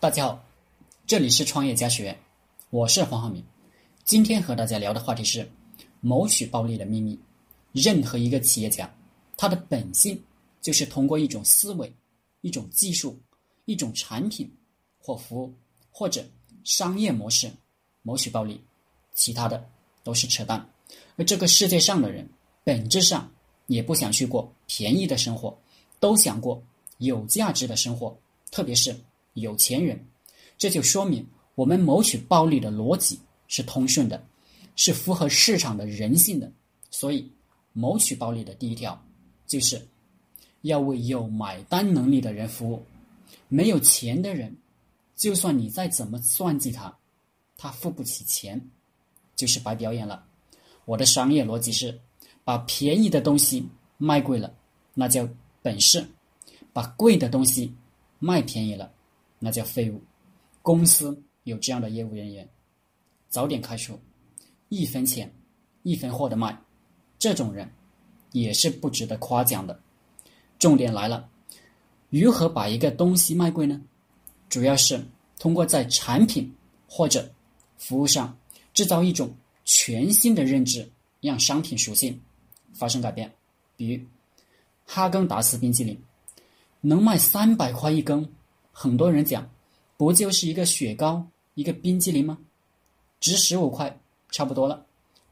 大家好，这里是创业家学院，我是黄浩明。今天和大家聊的话题是谋取暴利的秘密。任何一个企业家，他的本性就是通过一种思维、一种技术、一种产品或服务或者商业模式谋取暴利，其他的都是扯淡。而这个世界上的人，本质上也不想去过便宜的生活，都想过有价值的生活，特别是。有钱人，这就说明我们谋取暴利的逻辑是通顺的，是符合市场的人性的。所以，谋取暴利的第一条就是要为有买单能力的人服务。没有钱的人，就算你再怎么算计他，他付不起钱，就是白表演了。我的商业逻辑是：把便宜的东西卖贵了，那叫本事；把贵的东西卖便宜了。那叫废物。公司有这样的业务人员，早点开除，一分钱一分货的卖，这种人也是不值得夸奖的。重点来了，如何把一个东西卖贵呢？主要是通过在产品或者服务上制造一种全新的认知，让商品属性发生改变。比如哈根达斯冰淇淋能卖三百块一根。很多人讲，不就是一个雪糕，一个冰激凌吗？值十五块，差不多了。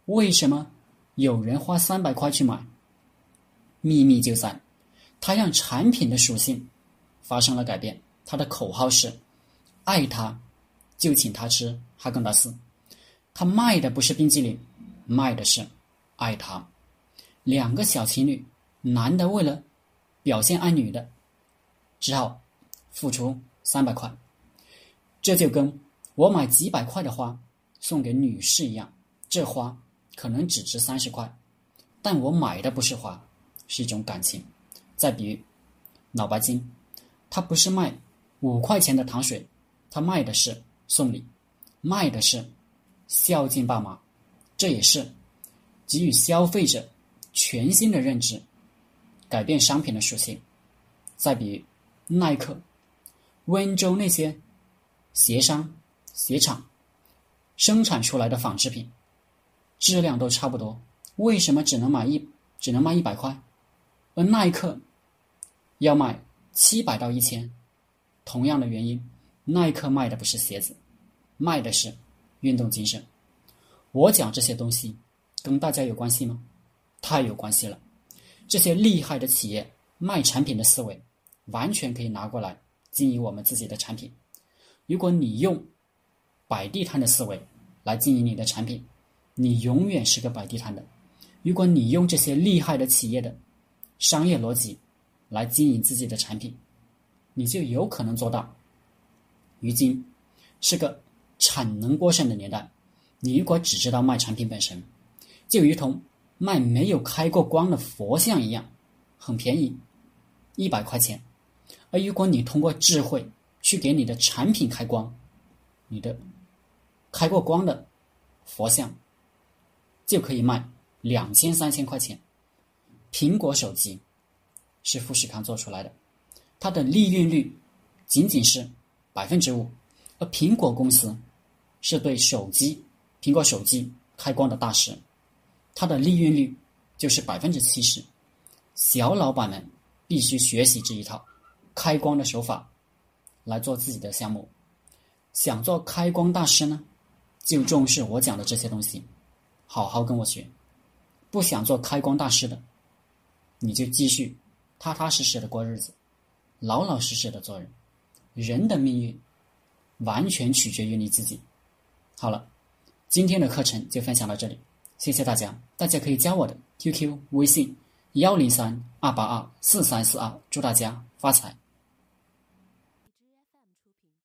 为什么有人花三百块去买？秘密就在，他让产品的属性发生了改变。他的口号是：爱他，就请他吃哈根达斯。他卖的不是冰激凌，卖的是爱他。两个小情侣，男的为了表现爱女的，只好。付出三百块，这就跟我买几百块的花送给女士一样，这花可能只值三十块，但我买的不是花，是一种感情。再比如脑白金，它不是卖五块钱的糖水，它卖的是送礼，卖的是孝敬爸妈，这也是给予消费者全新的认知，改变商品的属性。再比如耐克。温州那些鞋商、鞋厂生产出来的纺织品质量都差不多，为什么只能买一只能卖一百块？而耐克要卖七百到一千，同样的原因，耐克卖的不是鞋子，卖的是运动精神。我讲这些东西跟大家有关系吗？太有关系了。这些厉害的企业卖产品的思维，完全可以拿过来。经营我们自己的产品，如果你用摆地摊的思维来经营你的产品，你永远是个摆地摊的；如果你用这些厉害的企业的商业逻辑来经营自己的产品，你就有可能做到。如今是个产能过剩的年代，你如果只知道卖产品本身，就如同卖没有开过光的佛像一样，很便宜，一百块钱。而如果你通过智慧去给你的产品开光，你的开过光的佛像就可以卖两千三千块钱。苹果手机是富士康做出来的，它的利润率仅仅是百分之五，而苹果公司是对手机苹果手机开光的大师，它的利润率就是百分之七十。小老板们必须学习这一套。开光的手法来做自己的项目，想做开光大师呢，就重视我讲的这些东西，好好跟我学。不想做开光大师的，你就继续踏踏实实的过日子，老老实实的做人。人的命运完全取决于你自己。好了，今天的课程就分享到这里，谢谢大家。大家可以加我的 QQ 微信幺零三二八二四三四二，祝大家发财。